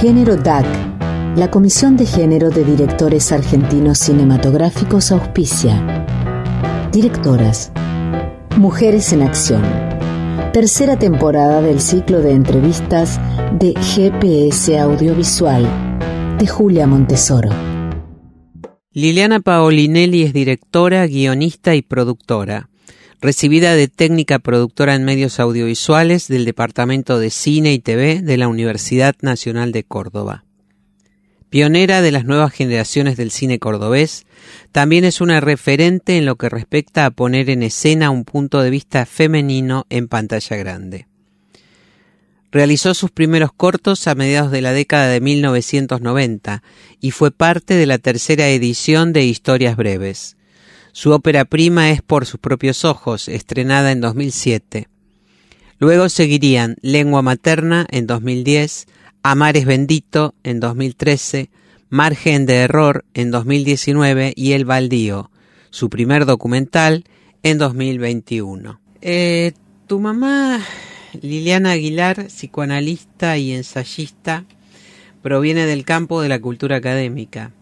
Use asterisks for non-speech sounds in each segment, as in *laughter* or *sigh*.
Género DAC. La Comisión de Género de Directores Argentinos Cinematográficos auspicia. Directoras. Mujeres en Acción. Tercera temporada del ciclo de entrevistas de GPS Audiovisual de Julia Montesoro. Liliana Paolinelli es directora, guionista y productora. Recibida de técnica productora en medios audiovisuales del Departamento de Cine y TV de la Universidad Nacional de Córdoba. Pionera de las nuevas generaciones del cine cordobés, también es una referente en lo que respecta a poner en escena un punto de vista femenino en pantalla grande. Realizó sus primeros cortos a mediados de la década de 1990 y fue parte de la tercera edición de Historias Breves. Su ópera prima es Por sus propios ojos, estrenada en 2007. Luego seguirían Lengua Materna en 2010, Amar es Bendito en 2013, Margen de Error en 2019 y El Baldío, su primer documental, en 2021. Eh, tu mamá, Liliana Aguilar, psicoanalista y ensayista, proviene del campo de la cultura académica.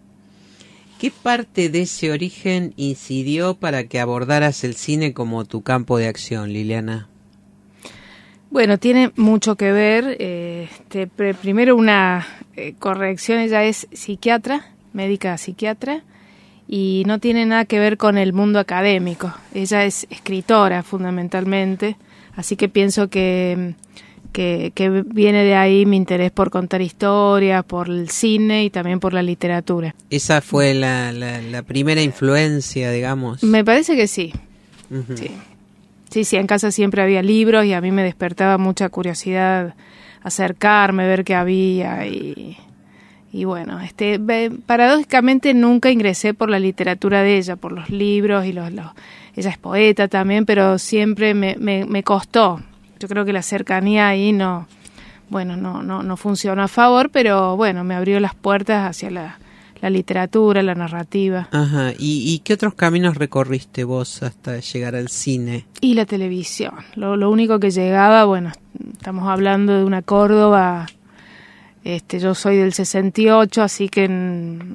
¿Qué parte de ese origen incidió para que abordaras el cine como tu campo de acción, Liliana? Bueno, tiene mucho que ver. Eh, primero una eh, corrección, ella es psiquiatra, médica psiquiatra, y no tiene nada que ver con el mundo académico. Ella es escritora fundamentalmente, así que pienso que, que, viene de ahí mi interés por contar historias, por el cine y también por la literatura. ¿Esa fue la, la, primera influencia, digamos? Me parece que sí. Sí. Sí, sí, en casa siempre había libros y a mí me despertaba mucha curiosidad acercarme, ver qué había y, y bueno, este, paradójicamente nunca ingresé por la literatura de ella, por los libros y los, los ella es poeta también, pero siempre me, me, me, costó. Yo creo que la cercanía ahí no, bueno, no, no, no funcionó a favor, pero bueno, me abrió las puertas hacia la, la literatura, la narrativa. Ajá, ¿Y, qué otros caminos recorriste vos hasta llegar al cine? Y la televisión. Lo, lo único que llegaba, bueno, estamos hablando de una Córdoba, este, yo soy del 68, así que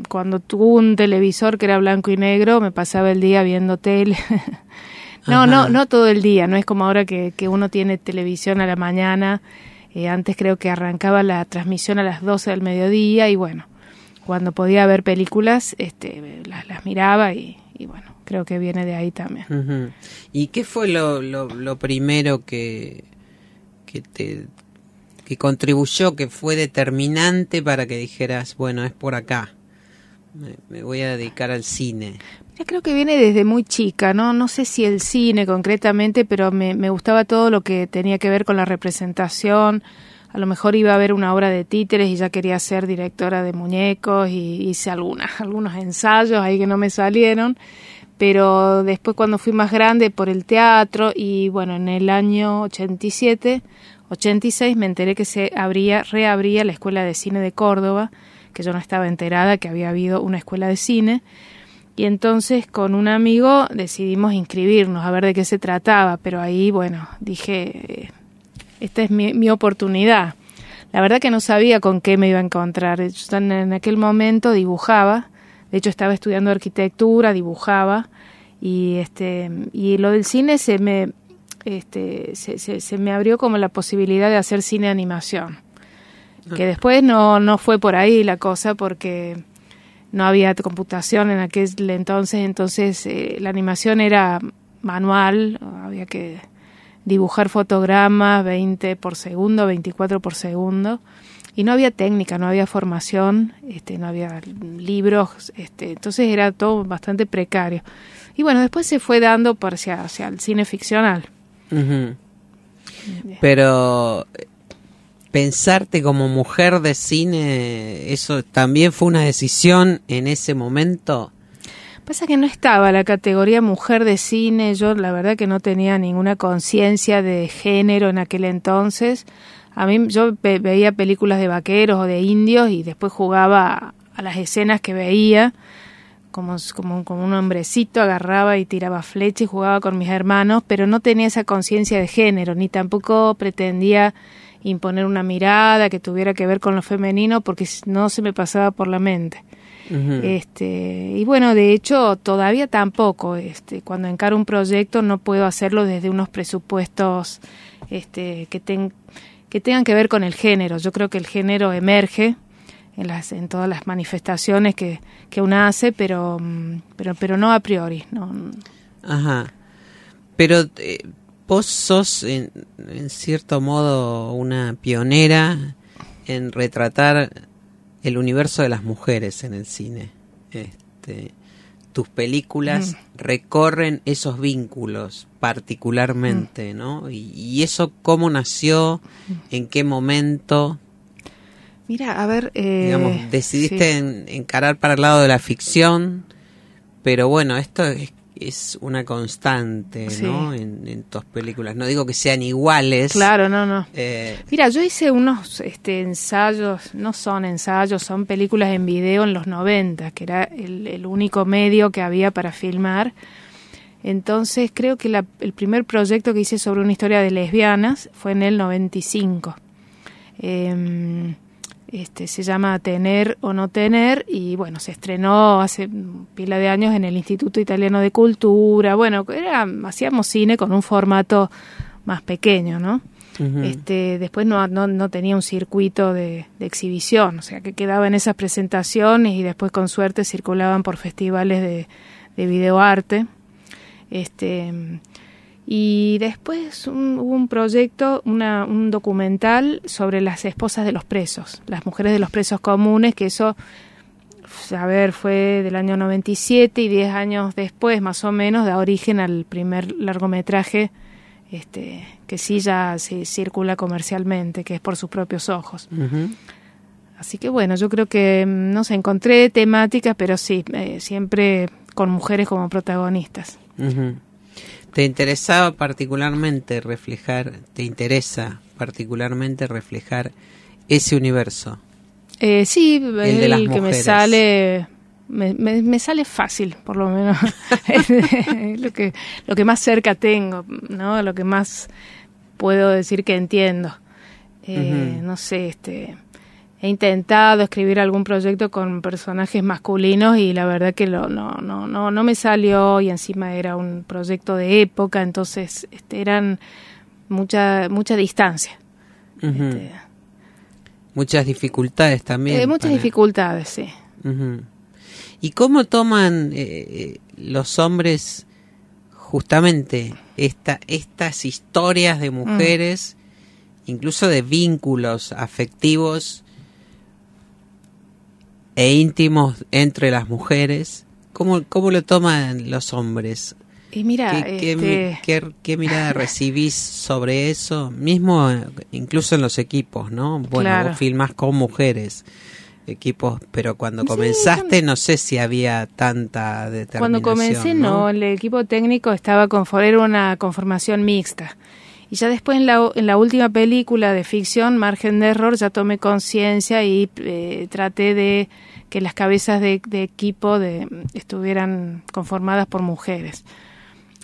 cuando tuve un televisor que era blanco y negro, me pasaba el día viendo tele. *laughs* no, no, no todo el día, no es como ahora que, que uno tiene televisión a la mañana. Eh, antes creo que arrancaba la transmisión a las 12 del mediodía y bueno, cuando podía ver películas, este, las, miraba y, bueno, creo que viene de ahí también. ¿Y qué fue lo, lo, primero que, que te que contribuyó, que fue determinante para que dijeras, bueno, es por acá, me, voy a dedicar al cine? Creo que viene desde muy chica, ¿no? No sé si el cine concretamente, pero me, me gustaba todo lo que tenía que ver con la representación, a lo mejor iba a ver una obra de títeres y ya quería ser directora de muñecos y hice algunas, *laughs* algunos ensayos ahí que no me salieron, pero después cuando fui más grande por el teatro y bueno, en el año 87, 86 me enteré que se abría, reabría la Escuela de Cine de Córdoba, que yo no estaba enterada que había habido una escuela de cine. Y entonces con un amigo decidimos inscribirnos a ver de qué se trataba, pero ahí, bueno, dije, esta es mi, oportunidad. La verdad que no sabía con qué me iba a encontrar. Yo en aquel momento dibujaba, de hecho estaba estudiando arquitectura, dibujaba y este y lo del cine se me este se, se, me abrió como la posibilidad de hacer cine animación. Que después no no fue por ahí la cosa porque no había computación en aquel entonces, entonces eh, la animación era manual, había que dibujar fotogramas 20 por segundo, 24 por segundo. Y no había técnica, no había formación, este, no había libros, este, entonces era todo bastante precario. Y bueno, después se fue dando hacia, hacia el cine ficcional. Pero pensarte como mujer de cine, eso también fue una decisión en ese momento. Pasa que no estaba la categoría mujer de cine, yo la verdad que no tenía ninguna conciencia de género en aquel entonces. A mí yo veía películas de vaqueros o de indios y después jugaba a las escenas que veía como, como, como un hombrecito, agarraba y tiraba flecha y jugaba con mis hermanos, pero no tenía esa conciencia de género, ni tampoco pretendía imponer una mirada que tuviera que ver con lo femenino porque no se me pasaba por la mente. este, y bueno, de hecho, todavía tampoco. Este, cuando encaro un proyecto no puedo hacerlo desde unos presupuestos este, que, que tengan que ver con el género. Yo creo que el género emerge en, las, en todas las manifestaciones que, que uno hace, pero, mm, pero, pero no a priori. No. Ajá. Pero eh, vos sos, en, cierto modo, una pionera en retratar el universo de las mujeres en el cine. Este, tus películas mm. recorren esos vínculos particularmente, mm. ¿no? Y, y, eso cómo nació, en qué momento. Mira, a ver... Eh, Digamos, decidiste encarar para el lado de la ficción, pero bueno, esto es, es una constante, ¿no? En, tus películas. No digo que sean iguales. Claro, no, no. Eh, Mira, yo hice unos este, ensayos, no son ensayos, son películas en video en los 90, que era el, el único medio que había para filmar. Entonces creo que la, el primer proyecto que hice sobre una historia de lesbianas fue en el 95. Eh, em, este, se llama Tener o no tener y bueno, se estrenó hace pila de años en el Instituto Italiano de Cultura. Bueno, era, hacíamos cine con un formato más pequeño, ¿no? este, después no, no, tenía un circuito de, exhibición, o sea que quedaba en esas presentaciones y después con suerte circulaban por festivales de, de videoarte. Este, y después hubo un proyecto, una, un documental sobre las esposas de los presos, las mujeres de los presos comunes, que eso, a ver, fue del año 97 y 10 años después, más o menos, da origen al primer largometraje este, que sí ya se circula comercialmente, que es por sus propios ojos. Así que bueno, yo creo que, mm, no sé, encontré temáticas, pero sí, eh, siempre con mujeres como protagonistas. ¿Te interesaba particularmente reflejar, te interesa particularmente reflejar ese universo? Eh, sí, el, que me sale me, me, sale fácil, por lo menos. *laughs* lo que lo que más cerca tengo, ¿no? Lo que más puedo decir que entiendo. Eh, no sé, este he intentado escribir algún proyecto con personajes masculinos y la verdad que lo, no, no, no, no me salió y encima era un proyecto de época, entonces este, eran mucha, mucha distancia. Este, muchas dificultades también. Eh, muchas dificultades, sí. ¿Y cómo toman eh, eh, los hombres justamente esta, estas historias de mm. mujeres, incluso de vínculos afectivos? E íntimos entre las mujeres. ¿Cómo, cómo lo toman los hombres? Y mira, ¿Qué, este qué, mirada *laughs* recibís sobre eso? Mismo incluso en los equipos, ¿no? Bueno, vos filmas con mujeres, equipos, pero cuando comenzaste no sé si había tanta determinación. Cuando comencé no, el equipo técnico estaba con era una conformación mixta. Y ya después en la, en la última película de ficción, Margen de Error, ya tomé conciencia y eh, traté de que las cabezas de, equipo de, estuvieran conformadas por mujeres.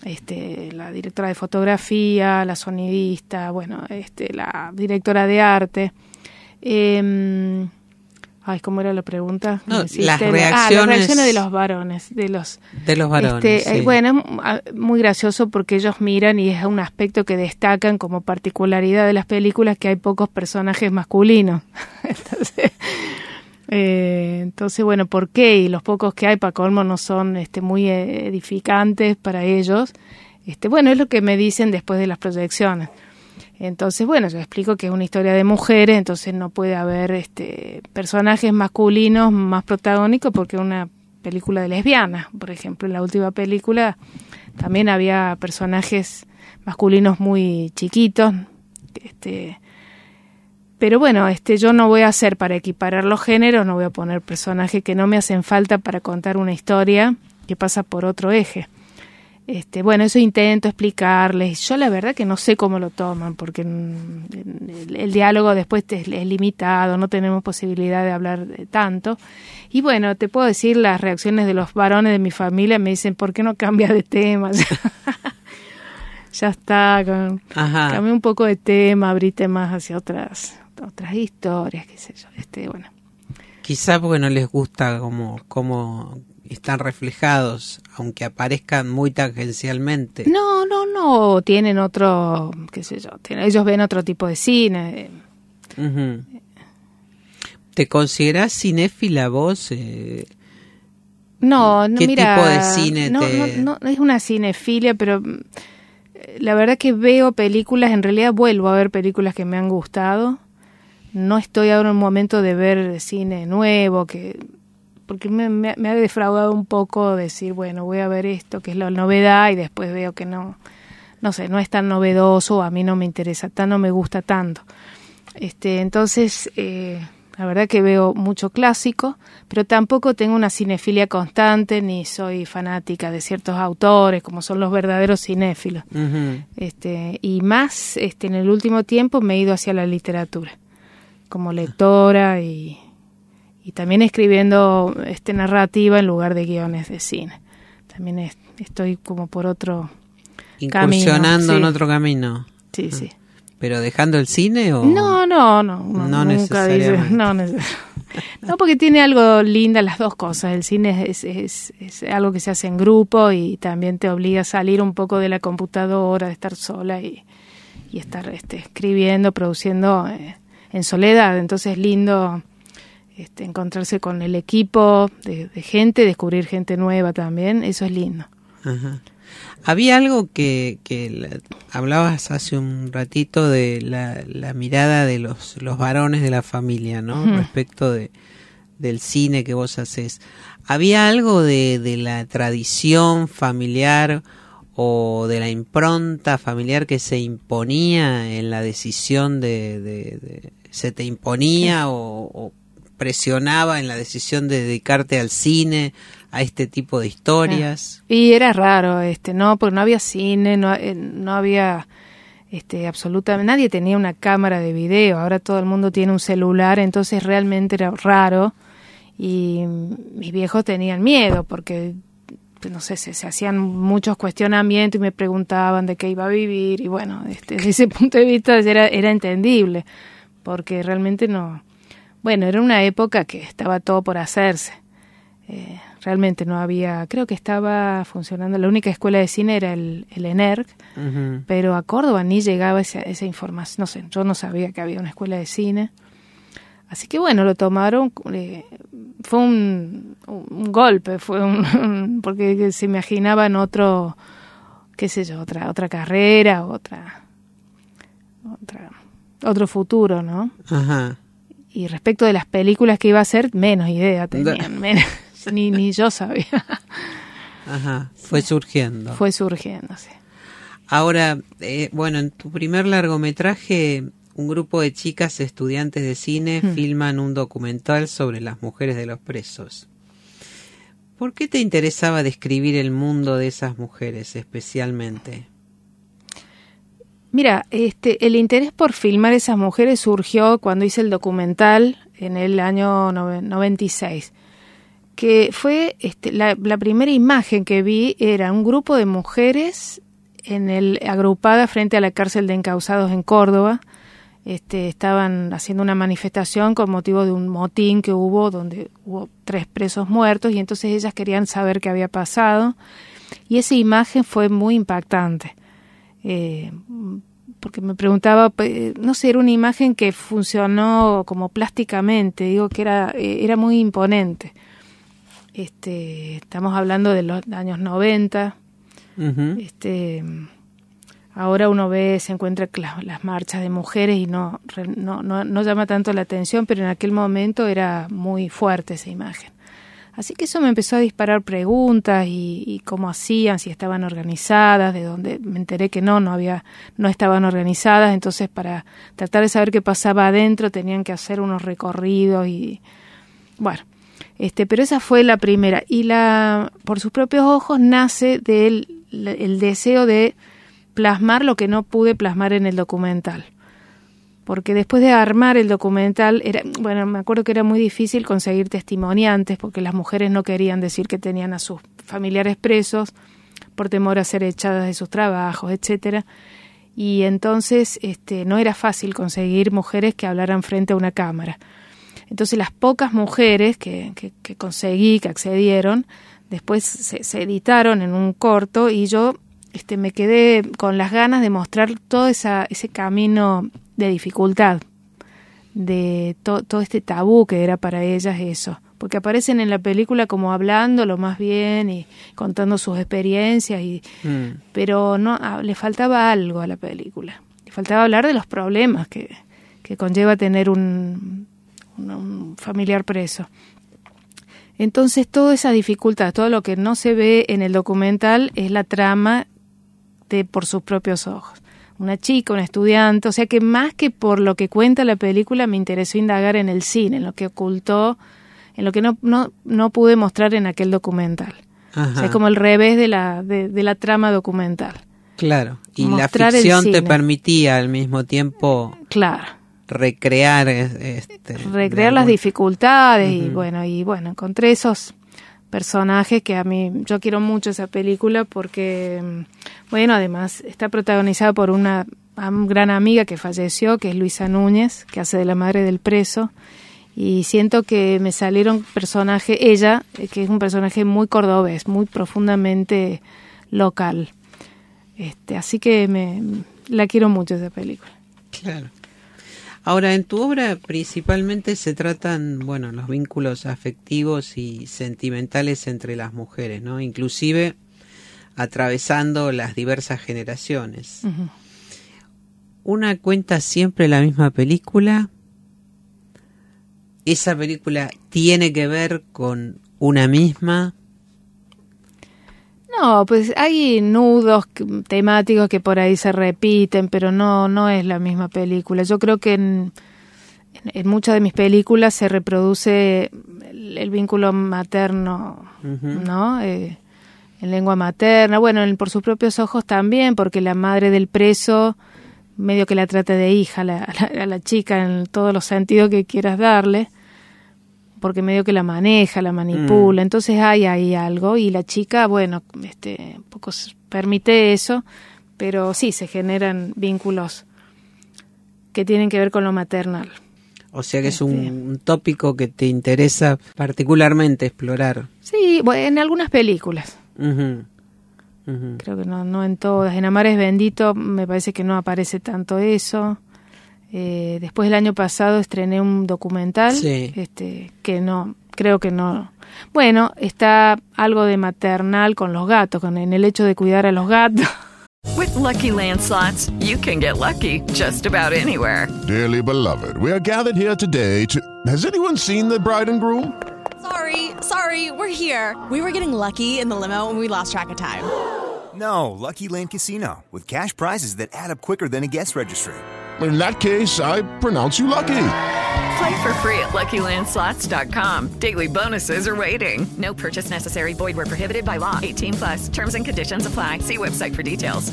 Este, la directora de fotografía, la sonidista, bueno, este, la directora de arte. Eh, Ay, ¿cómo era la pregunta? las reacciones... Ah, las reacciones de los varones. De los, de los varones, este, eh, Bueno, es muy gracioso porque ellos miran y es un aspecto que destacan como particularidad de las películas que hay pocos personajes masculinos. *laughs* entonces, eh, entonces, bueno, ¿por qué? Y los pocos que hay, para colmo, no son este, muy edificantes para ellos. Este, bueno, es lo que me dicen después de las proyecciones. Entonces, bueno, yo explico que es una historia de mujeres, entonces no puede haber este, personajes masculinos más protagónicos porque una película de lesbianas. Por ejemplo, en la última película también había personajes masculinos muy chiquitos, Este, pero bueno, este, yo no voy a hacer para equiparar los géneros, no voy a poner personajes que no me hacen falta para contar una historia que pasa por otro eje. Este, bueno, eso intento explicarles. Yo la verdad que no sé cómo lo toman, porque el, el diálogo después es, es, limitado, no tenemos posibilidad de hablar de tanto. Y bueno, te puedo decir las reacciones de los varones de mi familia, me dicen, ¿por qué no cambias de tema? *laughs* ya está, con, cambia un poco de tema, abrite más hacia otras otras historias, qué sé yo. Este, bueno. Quizá porque no les gusta como, como están reflejados, aunque aparezcan muy tangencialmente. No, no, no, tienen otro, qué sé yo, ellos ven otro tipo de cine. ¿Te consideras cinéfila vos? Eh, no, no, ¿Qué mira, tipo de cine no, te... no, no, es una cinefilia, pero eh, la verdad que veo películas, en realidad vuelvo a ver películas que me han gustado. No estoy ahora en un momento de ver cine nuevo, que porque me, me, me, ha defraudado un poco decir, bueno, voy a ver esto, que es la novedad, y después veo que no, no sé, no es tan novedoso, a mí no me interesa, tan no me gusta tanto. Este, entonces, eh, la verdad que veo mucho clásico, pero tampoco tengo una cinefilia constante, ni soy fanática de ciertos autores, como son los verdaderos cinéfilos. Uh -huh. este, y más, este, en el último tiempo me he ido hacia la literatura, como lectora y y también escribiendo este narrativa en lugar de guiones de cine. También es, estoy como por otro incursionando camino, en sí. otro camino. Sí, sí. ¿Pero dejando el cine o No, no, no, no, No nunca dice, no, *laughs* porque tiene algo linda las dos cosas. El cine es, es, es algo que se hace en grupo y también te obliga a salir un poco de la computadora, de estar sola y, y estar este, escribiendo, produciendo eh, en soledad. Entonces es lindo este, encontrarse con el equipo de, de gente, descubrir gente nueva también, eso es lindo. Ajá. Había algo que, que la- hablabas hace un ratito de la, la mirada de los, los varones de la familia, ¿no? Respecto de, del cine que vos haces. ¿Había algo de, de la tradición familiar o de la impronta familiar que se imponía en la decisión de... de- de- ¿Se te imponía o, o presionaba en la decisión de dedicarte al cine, a este tipo de historias? Y era raro, este, no, porque no había cine, no, eh, no había este, absolutamente, nadie tenía una cámara de video, ahora todo el mundo tiene un celular, entonces realmente era raro y mis viejos tenían miedo porque pues, no sé, se, se hacían muchos cuestionamientos y me preguntaban de qué iba a vivir y bueno, este, *laughs* desde ese punto de vista era, era entendible porque realmente no, bueno, era una época que estaba todo por hacerse. Eh, realmente no había, creo que estaba funcionando, la única escuela de cine era el, el ENERC, pero a Córdoba ni llegaba esa, esa información, no sé, yo no sabía que había una escuela de cine. Así que bueno, lo tomaron, eh, fue un, un golpe, fue un, *laughs* porque se imaginaban otro, qué sé yo, otra, otra carrera, otra, otra, otro futuro, ¿no? Ajá. Y respecto de las películas que iba a hacer, menos idea tenían, *laughs* menos, ni, ni yo sabía. Ajá, fue surgiendo. Fue surgiendo, sí. Ahora, eh, bueno, en tu primer largometraje, un grupo de chicas estudiantes de cine Hmm. filman un documental sobre las mujeres de los presos. ¿Por qué te interesaba describir el mundo de esas mujeres especialmente? Mira, este, el interés por filmar esas mujeres surgió cuando hice el documental en el año nove- 96, que fue este, la, la primera imagen que vi era un grupo de mujeres en el agrupada frente a la cárcel de encausados en Córdoba. Este, estaban haciendo una manifestación con motivo de un motín que hubo donde hubo tres presos muertos y entonces ellas querían saber qué había pasado y esa imagen fue muy impactante eh, porque me preguntaba, eh, no sé, era una imagen que funcionó como plásticamente, digo que era, eh, era muy imponente. Este, estamos hablando de los años 90, Ujú. este, ahora uno ve, se encuentra cla- las marchas de mujeres y no, no, no, no llama tanto la atención, pero en aquel momento era muy fuerte esa imagen. Así que eso me empezó a disparar preguntas y, y, cómo hacían, si estaban organizadas, de donde me enteré que no, no había, no estaban organizadas, entonces para tratar de saber qué pasaba adentro tenían que hacer unos recorridos y bueno, este, pero esa fue la primera. Y la por sus propios ojos nace del el deseo de plasmar lo que no pude plasmar en el documental porque después de armar el documental, era, bueno, me acuerdo que era muy difícil conseguir testimoniantes porque las mujeres no querían decir que tenían a sus familiares presos por temor a ser echadas de sus trabajos, etcétera. Y entonces este, no era fácil conseguir mujeres que hablaran frente a una cámara. Entonces las pocas mujeres que, que, que conseguí, que accedieron, después se, se editaron en un corto y yo este, me quedé con las ganas de mostrar todo esa, ese camino de dificultad, de to, todo este tabú que era para ellas eso, porque aparecen en la película como hablando lo más bien y contando sus experiencias, y, mm. pero no le faltaba algo a la película, le faltaba hablar de los problemas que, que conlleva tener un, un, un familiar preso. Entonces, toda esa dificultad, todo lo que no se ve en el documental es la trama por sus propios ojos una chica, un estudiante, o sea que más que por lo que cuenta la película me interesó indagar en el cine, en lo que ocultó, en lo que no, no, no pude mostrar en aquel documental. Ajá. O sea, como el revés de la, de, de la trama documental. Claro, y mostrar la ficción te permitía al mismo tiempo claro. recrear este, recrear las dificultades uh -huh. y bueno, y bueno, encontré esos personajes que a mí yo quiero mucho esa película porque bueno además está protagonizada por una gran amiga que falleció que es Luisa Núñez que hace de la madre del preso. Y siento que me salieron personajes ella que es un personaje muy cordobés muy profundamente local. Este así que me la quiero mucho esa película. Claro Ahora, en tu obra principalmente se tratan, bueno, los vínculos afectivos y sentimentales entre las mujeres, ¿no? Inclusive atravesando las diversas generaciones. Uh -huh. ¿Una cuenta siempre la misma película? ¿Esa película tiene que ver con una misma? No, pues hay nudos temáticos que por ahí se repiten, pero no, no es la misma película. Yo creo que en, en, muchas de mis películas se reproduce el, el vínculo materno, uh -huh. ¿no? Eh, en lengua materna, bueno, en, por sus propios ojos también, porque la madre del preso medio que la trata de hija la, *laughs* la, a la chica en todos los sentidos que quieras darle porque medio que la maneja, la manipula, mm. entonces hay ahí algo y la chica, bueno, este, poco permite eso, pero sí se generan vínculos que tienen que ver con lo maternal. O sea que este. es un, un, tópico que te interesa particularmente explorar. Sí, bueno, en algunas películas. Uh -huh. Uh -huh. Creo que no, no en todas. En Amares Bendito me parece que no aparece tanto eso. Eh, después el año pasado estrené un documental sí. este, que no, creo que no. Bueno, está algo de maternal con los gatos, con en el hecho de cuidar a los gatos. *laughs* With lucky landslots, you can get lucky just about anywhere. Dearly beloved, we are gathered here today to. Has anyone seen the bride and groom? Sorry, sorry, we're here. We were getting lucky in the limo and we lost track of time. No, Lucky Land Casino, with cash prizes that add up quicker than a guest registry in that case, I pronounce you lucky. Play for free at LuckyLandSlots.com. Daily bonuses are waiting. No purchase necessary. Void were prohibited by law. 18 plus. Terms and conditions apply. See website for details.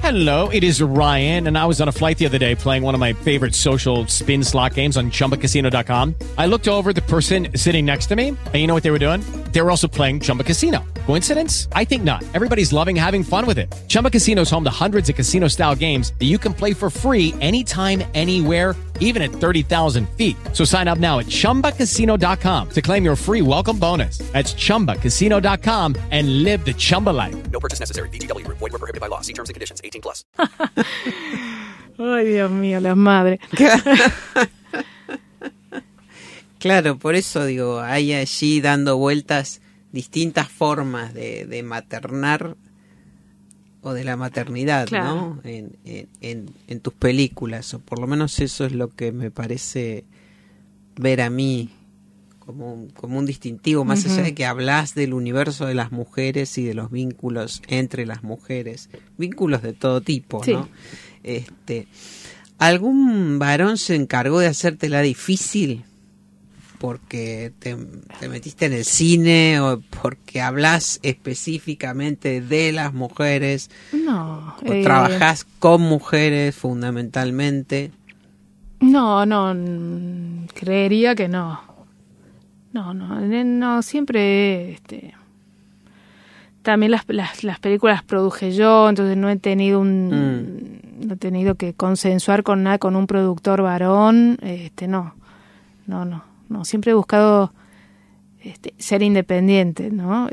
Hello, it is Ryan, and I was on a flight the other day playing one of my favorite social spin slot games on ChumbaCasino.com. I looked over the person sitting next to me, and you know what they were doing? They were also playing Chumba Casino. Coincidence? I think not. Everybody's loving having fun with it. Chumba Casino is home to hundreds of casino-style games that you can play for free anytime, anywhere, even at 30,000 feet. So sign up now at ChumbaCasino.com to claim your free welcome bonus. That's ChumbaCasino.com and live the Chumba life. No purchase necessary. BGW. Void were prohibited by law. See terms and conditions. 18 plus. *laughs* Ay, Dios mío, las madres. *laughs* claro, por eso digo, hay allí dando vueltas distintas formas de, de maternar o de la maternidad, claro. ¿no? En, en, en, tus películas, o por lo menos eso es lo que me parece ver a mí como un, como un distintivo, más allá de que hablas del universo de las mujeres y de los vínculos entre las mujeres, vínculos de todo tipo, ¿no? Este, ¿Algún varón se encargó de hacértela difícil? Porque te, metiste en el cine o porque hablas específicamente de las mujeres no o eh, trabajas con mujeres fundamentalmente no no creería que no. No no no siempre este también las, las, las películas produje yo entonces no he tenido un mm. no he tenido que consensuar con nada con un productor varón este no no no no siempre he buscado este, ser independiente, ¿no?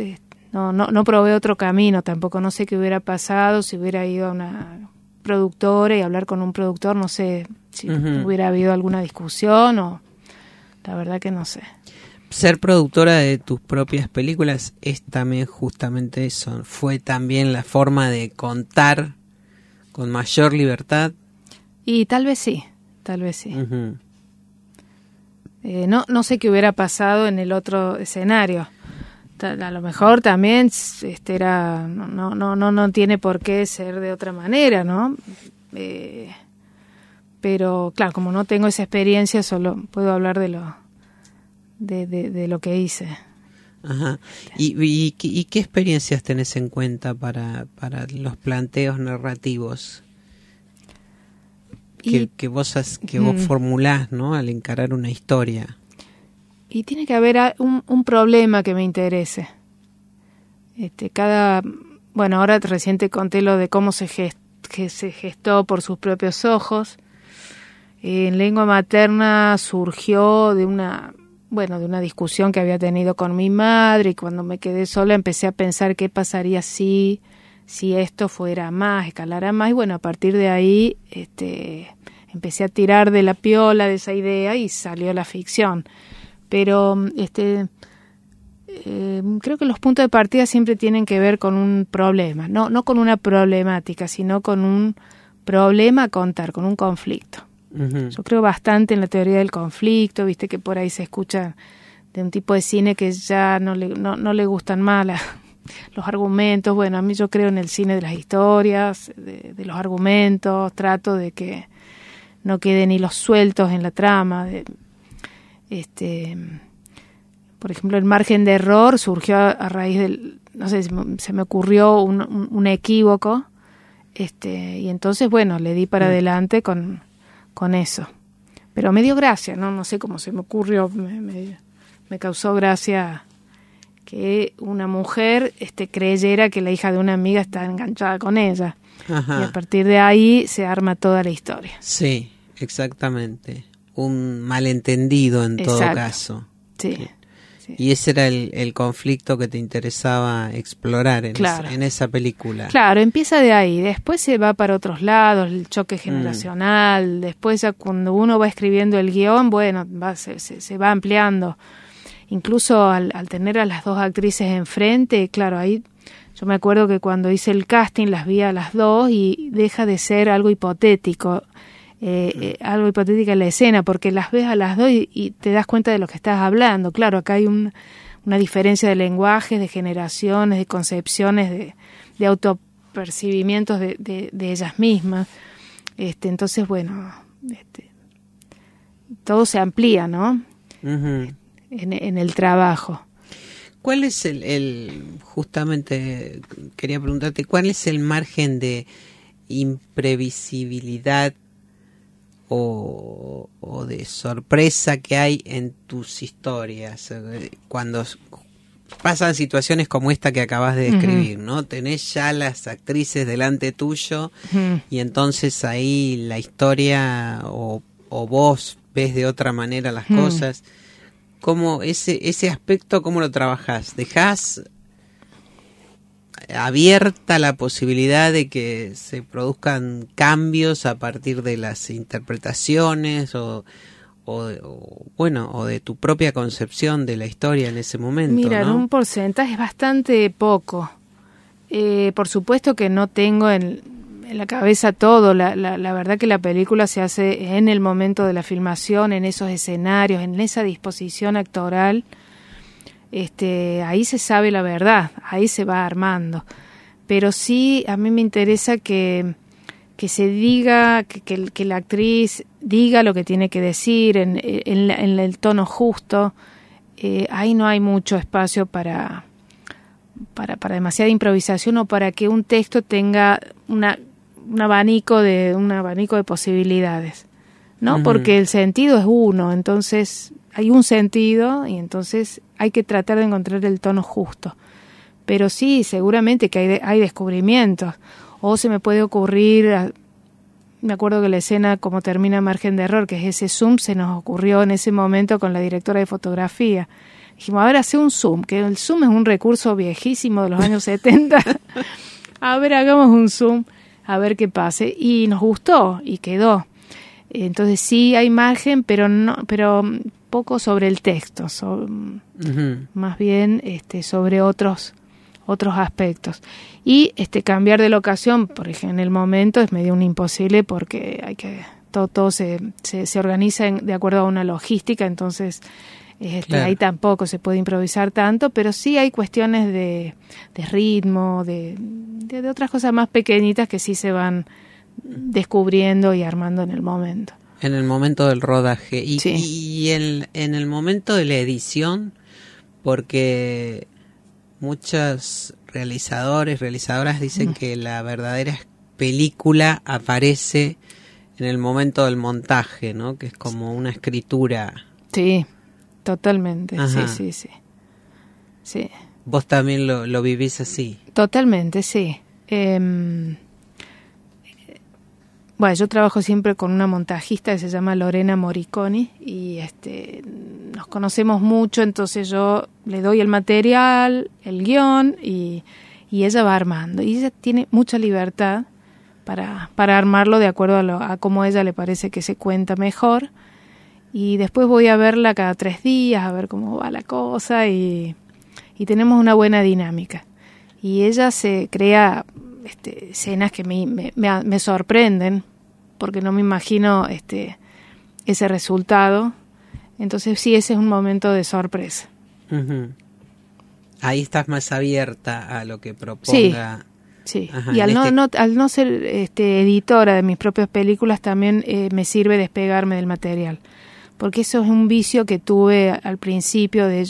no, no, no probé otro camino tampoco, no sé qué hubiera pasado si hubiera ido a una productora y hablar con un productor, no sé si hubiera habido alguna discusión o la verdad que no sé. Ser productora de tus propias películas es también justamente eso, fue también la forma de contar con mayor libertad. Y tal vez sí, tal vez sí. Eh, no, no sé qué hubiera pasado en el otro escenario. A lo mejor también este era no no no no tiene por qué ser de otra manera, ¿no? Eh, pero claro, como no tengo esa experiencia, solo puedo hablar de lo de, de, lo que hice. Ajá. ¿Y, y, qué experiencias tenés en cuenta para, para los planteos narrativos? Que, vos, que vos mm. formulás ¿no? al encarar una historia. Y tiene que haber un, un problema que me interese. Este, cada, bueno, ahora reciente conté lo de cómo se, que se gestó por sus propios ojos. En lengua materna surgió de una, bueno, de una discusión que había tenido con mi madre y cuando me quedé sola empecé a pensar qué pasaría si si esto fuera más, escalara más, y bueno, a partir de ahí este, empecé a tirar de la piola de esa idea y salió la ficción. Pero este, eh, creo que los puntos de partida siempre tienen que ver con un problema, no, no con una problemática, sino con un problema a contar, con un conflicto. Yo creo bastante en la teoría del conflicto, viste que por ahí se escucha de un tipo de cine que ya no le, no, no le gustan más *laughs* los argumentos, bueno, a mí yo creo en el cine de las historias, de, los argumentos, trato de que no queden hilos sueltos en la trama. De, este, por ejemplo, el margen de error surgió a, raíz del, no sé, se me ocurrió un, un, equívoco, este, y entonces, bueno, le di para mm. adelante con, con eso. Pero me dio gracia, ¿no? No sé cómo se me ocurrió, me, me, me causó gracia que una mujer este, creyera que la hija de una amiga está enganchada con ella. Y a partir de ahí se arma toda la historia. Sí, exactamente. Un malentendido en todo caso. Sí. Y ese era el, conflicto que te interesaba explorar en, esa, en, esa, película. Claro, empieza de ahí, después se va para otros lados, el choque mm. generacional, después ya cuando uno va escribiendo el guion, bueno, va, se, se va ampliando incluso al, tener a las dos actrices enfrente, claro, ahí yo me acuerdo que cuando hice el casting las vi a las dos y deja de ser algo hipotético, eh, eh, algo hipotética en la escena, porque las ves a las dos y, te das cuenta de lo que estás hablando. Claro, acá hay una diferencia de lenguajes, de generaciones, de concepciones, de, de autopercibimientos de, de, ellas mismas. Este, entonces, bueno, este, todo se amplía, ¿no? en, el trabajo. ¿Cuál es el, justamente, quería preguntarte, cuál es el margen de imprevisibilidad o, de sorpresa que hay en tus historias? Cuando pasan situaciones como esta que acabas de describir, ¿no? Tenés ya las actrices delante tuyo y entonces ahí la historia o, o, vos ves de otra manera las cosas cómo ese, ese aspecto, cómo lo trabajas? ¿Dejás abierta la posibilidad de que se produzcan cambios a partir de las interpretaciones o, bueno o de tu propia concepción de la historia en ese momento mira un porcentaje es bastante poco eh, por supuesto que no tengo en en la cabeza todo. La, la, la, verdad que la película se hace en el momento de la filmación, en esos escenarios, en esa disposición actoral. Este, ahí se sabe la verdad, ahí se va armando. Pero sí, a mí me interesa que, que se diga, que, que, que la actriz diga lo que tiene que decir en, en, en el tono justo. Eh, ahí no hay mucho espacio para, para, para demasiada improvisación o para que un texto tenga una, un abanico de un abanico de posibilidades no porque el sentido es uno entonces hay un sentido y entonces hay que tratar de encontrar el tono justo. Pero sí seguramente que hay, de- hay descubrimientos. O se me puede ocurrir a- me acuerdo que la escena como termina margen de error que es ese zoom se nos ocurrió en ese momento con la directora de fotografía. Dijimos a ver hace un zoom que el zoom es un recurso viejísimo de los años *laughs* 70 a ver hagamos un zoom a ver qué pase. Y nos gustó y quedó. Entonces sí hay margen pero no pero poco sobre el texto so- Ujú. más bien este sobre otros otros aspectos y este cambiar de locación por ejemplo en el momento es medio un imposible porque hay que todo, todo se, se, se organiza en- de acuerdo a una logística entonces este, Claro. ahí tampoco se puede improvisar tanto pero sí hay cuestiones de, de ritmo de, de, de otras cosas más pequeñitas que sí se van descubriendo y armando en el momento En el momento del rodaje. Y, Sí. y en, en el momento de la edición, porque muchos realizadores, realizadoras dicen Mm. que la verdadera película aparece en el momento del montaje, ¿no? Que es como una escritura. sí totalmente Ajá. sí sí sí sí Vos también lo, lo vivís así. Totalmente, sí. Em, bueno, yo trabajo siempre con una montajista que se llama Lorena Moriconi y este nos conocemos mucho, entonces yo le doy el material, el guion y, y ella va armando. Y ella tiene mucha libertad para, para armarlo de acuerdo a, lo, a cómo ella le parece que se cuenta mejor. Y después voy a verla cada tres días, a ver cómo va la cosa y, y tenemos una buena dinámica. Y ella se crea este, escenas que me, me, sorprenden, porque no me imagino este, ese resultado. Entonces sí, ese es un momento de sorpresa. Ahí estás más abierta a lo que proponga. Sí, Ajá, y al no, este- no- al no ser este, editora de mis propias películas también eh, me sirve despegarme del material, porque eso es un vicio que tuve al principio de,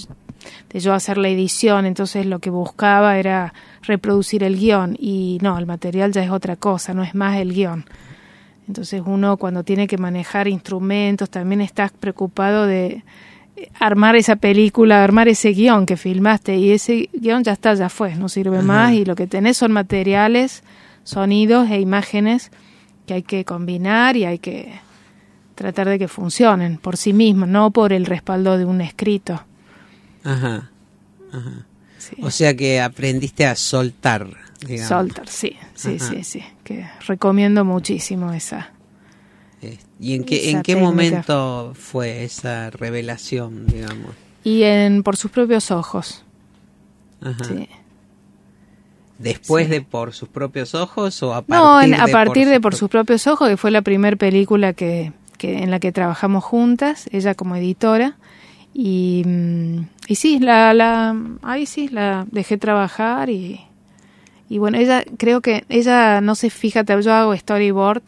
de yo hacer la edición, entonces lo que buscaba era reproducir el guion y no, el material ya es otra cosa, no es más el guion. Entonces uno cuando tiene que manejar instrumentos también estás preocupado de eh, armar esa película, armar ese guion que filmaste y ese guion ya está, ya fue, no sirve Ajá. más y lo que tenés son materiales, sonidos e imágenes que hay que combinar y hay que tratar de que funcionen por sí mismos, no por el respaldo de un escrito. Ajá. Ajá. Sí. O sea que aprendiste a soltar, digamos. Soltar, sí, sí, Ajá. sí, sí, que recomiendo muchísimo esa. ¿Y en qué, en qué técnica. momento fue esa revelación, digamos? Y en por sus propios ojos. Ajá. Sí. ¿Después Sí. de por sus propios ojos o a partir No, en- de a partir de por sus sus propios ojos, que fue la primera película que, que en la que trabajamos juntas, ella como editora. Y, mm, y sí, la, la, ahí sí, la dejé trabajar y, y bueno, ella, creo que ella no se fija, yo hago storyboard,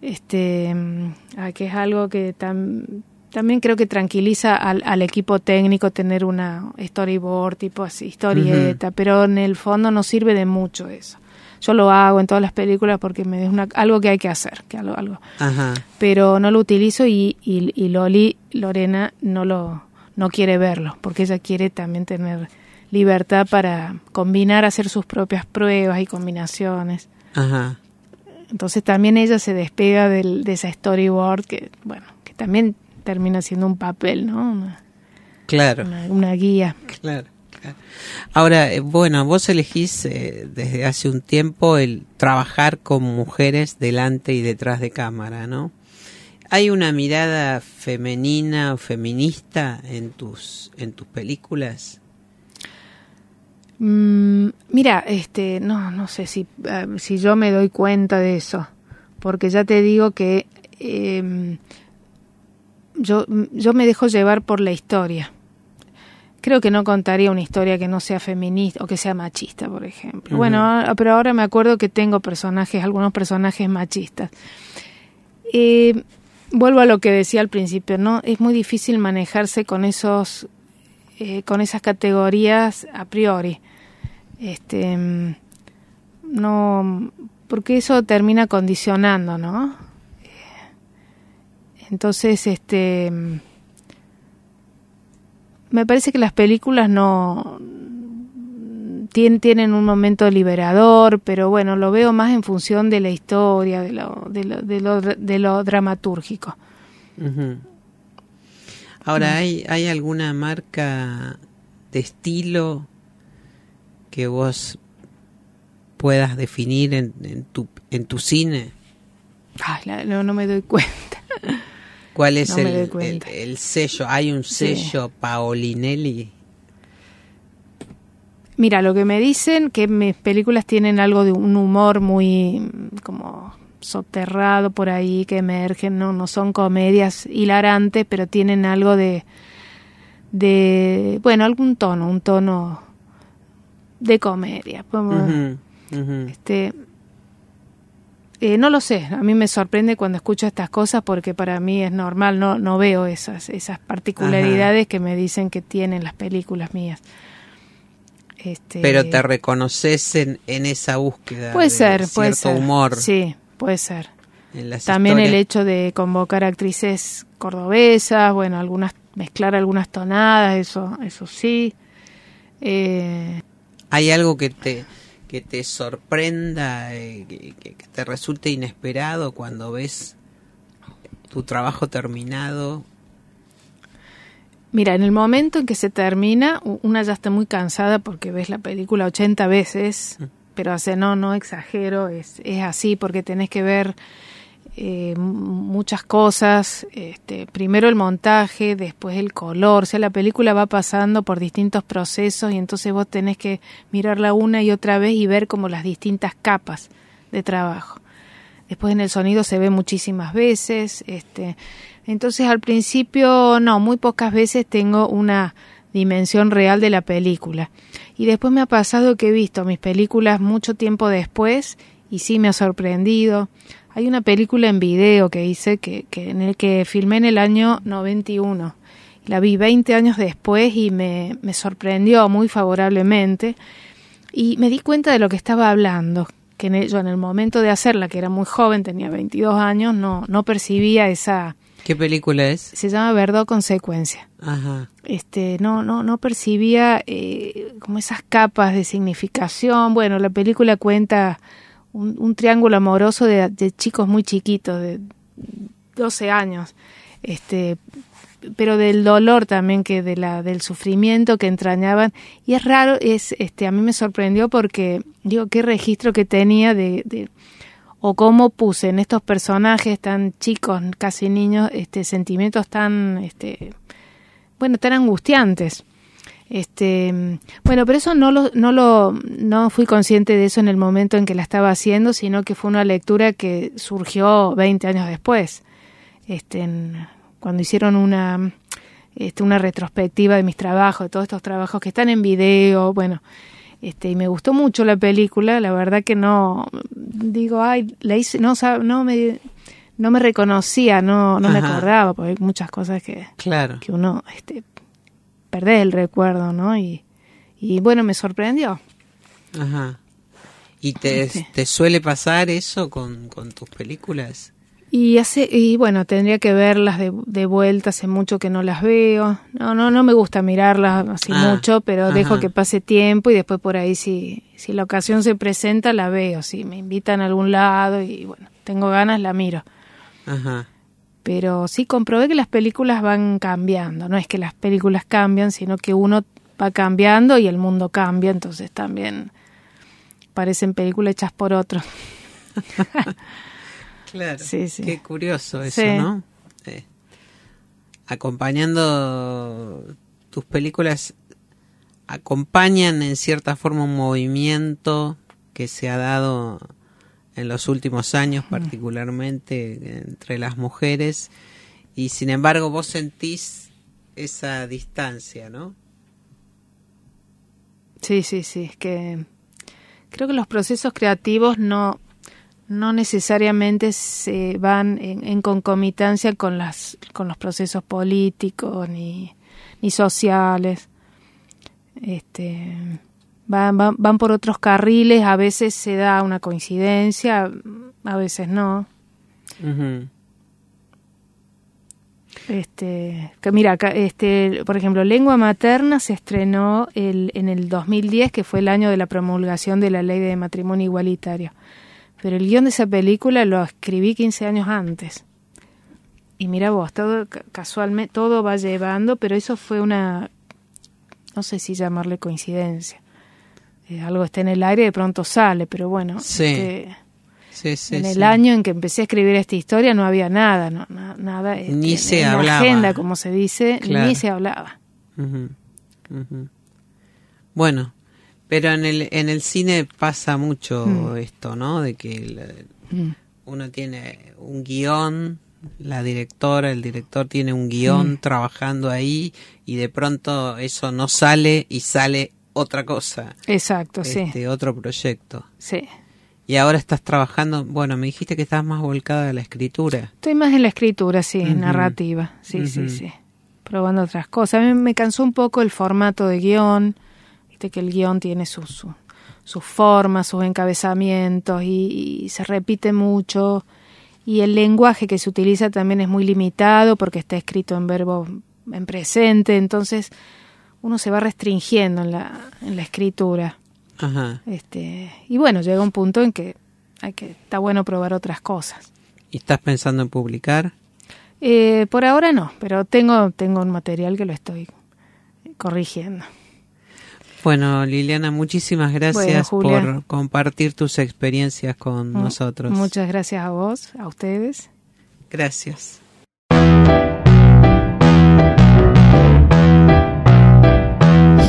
este, mm, que es algo que tam- también creo que tranquiliza al, al equipo técnico tener una storyboard tipo así, historieta, pero en el fondo no sirve de mucho eso. Yo lo hago en todas las películas porque me es una, algo que hay que hacer, que algo, algo Ajá. pero no lo utilizo y, y, y Loli, Lorena, no lo no quiere verlo, porque ella quiere también tener libertad para combinar, hacer sus propias pruebas y combinaciones. Ajá. Entonces también ella se despega del, de esa storyboard que, bueno, que también termina siendo un papel, ¿no? Una, Claro. una, una guía. Claro, Ahora, eh, bueno, vos elegís eh, desde hace un tiempo el trabajar con mujeres delante y detrás de cámara, ¿no? ¿Hay una mirada femenina o feminista en tus en tus películas? Mm, mira, este, no, no sé si, eh, si yo me doy cuenta de eso, porque ya te digo que em, yo, yo me dejo llevar por la historia. Creo que no contaría una historia que no sea feminista o que sea machista, por ejemplo. Bueno, pero ahora me acuerdo que tengo personajes, algunos personajes machistas. Eh, vuelvo a lo que decía al principio, ¿no? Es muy difícil manejarse con esos, eh, con esas categorías a priori. Este, no, porque eso termina condicionando, ¿no? Eh, entonces, este, me parece que las películas no tienen, tienen un momento liberador, pero bueno, lo veo más en función de la historia, de lo, de lo, de lo, de lo dramatúrgico. Ahora. ¿hay, ¿hay alguna marca de estilo que vos puedas definir en, en tu, en tu cine? Ay, la- no, no me doy cuenta. *laughs* ¿Cuál es No el, sello? ¿Hay un Sí. sello Paolinelli? Mira, lo que me dicen que mis películas tienen algo de un humor muy como soterrado por ahí que emergen, no, no son comedias hilarantes, pero tienen algo de de bueno, algún tono, un tono de comedia. Podemos- Ujú, ujú. Este eh, no lo sé, a mí me sorprende cuando escucho estas cosas porque para mí es normal, no, no veo esas, esas particularidades que me dicen que tienen las películas mías. Este, Pero te reconoces en, en esa búsqueda puede de ser, puede ser. humor Sí, puede ser. También el hecho de convocar actrices cordobesas, bueno, algunas mezclar algunas tonadas, eso, eso sí. Eh, ¿Hay algo que te, que te sorprenda, eh, que, que- te resulte inesperado cuando ves tu trabajo terminado? Mira, en el momento en que se termina, una ya está muy cansada porque ves la película 80 veces, pero hace no, no exagero, es, es así porque tenés que ver eh, muchas cosas, este, primero el montaje, después el color, o sea, la película va pasando por distintos procesos y entonces vos tenés que mirarla una y otra vez y ver como las distintas capas de trabajo. Después en el sonido se ve muchísimas veces, este, entonces al principio no, muy pocas veces tengo una dimensión real de la película. Y después me ha pasado que he visto mis películas mucho tiempo después y sí me ha sorprendido. Hay una película en video que hice que, que en el que filmé en el año 91. La vi 20 años después y me, me sorprendió muy favorablemente y me di cuenta de lo que estaba hablando, que en el- yo en el momento de hacerla, que era muy joven, tenía 22 años, no, no percibía esa... ¿Qué película es? Se llama Verdad Consecuencia. Ajá. Este, no, no, no percibía eh, como esas capas de significación. Bueno, la película cuenta un, un triángulo amoroso de, de chicos muy chiquitos, de 12 años, este, pero del dolor también que de la del sufrimiento que entrañaban. Y es raro es este a mí me sorprendió porque digo qué registro que tenía de, de o cómo puse en estos personajes tan chicos casi niños este sentimientos tan este bueno tan angustiantes este bueno pero eso no lo no lo no fui consciente de eso en el momento en que la estaba haciendo sino que fue una lectura que surgió 20 años después este en- cuando hicieron una este, una retrospectiva de mis trabajos de todos estos trabajos que están en video bueno este y me gustó mucho la película la verdad que no digo ay la hice no no me no me reconocía no no me acordaba porque hay muchas cosas que Claro. que uno este perdés el recuerdo no y y bueno me sorprendió Ajá. ¿Y te, Sí. te suele pasar eso con, con tus películas? Y hace, y bueno, tendría que verlas de, de vuelta, hace mucho que no las veo. No, no, no me gusta mirarlas así Ah, mucho, pero dejo que pase tiempo y después por ahí si, si la ocasión se presenta la veo, si me invitan a algún lado y bueno, tengo ganas la miro. Ajá. Pero sí comprobé que las películas van cambiando, no es que las películas cambian, sino que uno va cambiando y el mundo cambia, entonces también parecen películas hechas por otros. *laughs* Claro. Sí, sí. Qué curioso eso, Sí. ¿no? Eh, acompañando tus películas, acompañan en cierta forma un movimiento que se ha dado en los últimos años, particularmente entre las mujeres, y sin embargo vos sentís esa distancia, ¿no? Sí, sí, sí, es que creo que los procesos creativos no, no necesariamente se van en, concomitancia con, las, con los procesos políticos ni, ni sociales. Este, van, van, van por otros carriles, a veces se da una coincidencia, a veces no. Este, que mira, este, por ejemplo, Lengua Materna se estrenó el, en el 2010, que fue el año de la promulgación de la ley de matrimonio igualitario. Pero el guion de esa película lo escribí 15 años antes. Y mira vos, todo casualmente, todo va llevando, pero eso fue una, no sé si llamarle coincidencia. Eh, algo está en el aire y de pronto sale, pero bueno. Sí. Este, en el año en que empecé a escribir esta historia no había nada, no, nada. Este, ni se en hablaba. La agenda, como se dice, ni se hablaba. Bueno, pero en el, en el cine pasa mucho mm. esto, ¿no? De que mm. uno tiene un guion, la directora, el director tiene un guion mm. trabajando ahí y de pronto eso no sale y sale otra cosa. Exacto, sí. Este, otro proyecto. Sí. Y ahora estás trabajando, bueno, me dijiste que estás más volcada a la escritura. Estoy más en la escritura, sí, en narrativa, sí, sí, sí. Probando otras cosas. A mí me cansó un poco el formato de guion, viste que el guion tiene sus su, formas, sus encabezamientos y, se repite mucho. Y el lenguaje que se utiliza también es muy limitado porque está escrito en verbo en presente, entonces uno se va restringiendo en la, en la escritura. Este, y bueno, llega un punto en que, hay que está bueno probar otras cosas. ¿Y estás pensando en publicar? Eh, por ahora no, pero tengo, tengo un material que lo estoy corrigiendo. Bueno, Liliana, muchísimas gracias por compartir tus experiencias con mm, nosotros. Muchas gracias a vos, a ustedes. Gracias.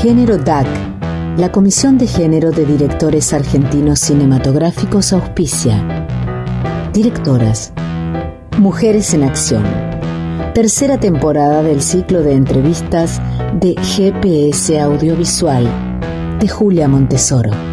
Género DAC la Comisión de Género de Directores Argentinos Cinematográficos auspicia. Directoras. Mujeres en Acción. Tercera temporada del ciclo de entrevistas de GPS Audiovisual de Julia Montesoro.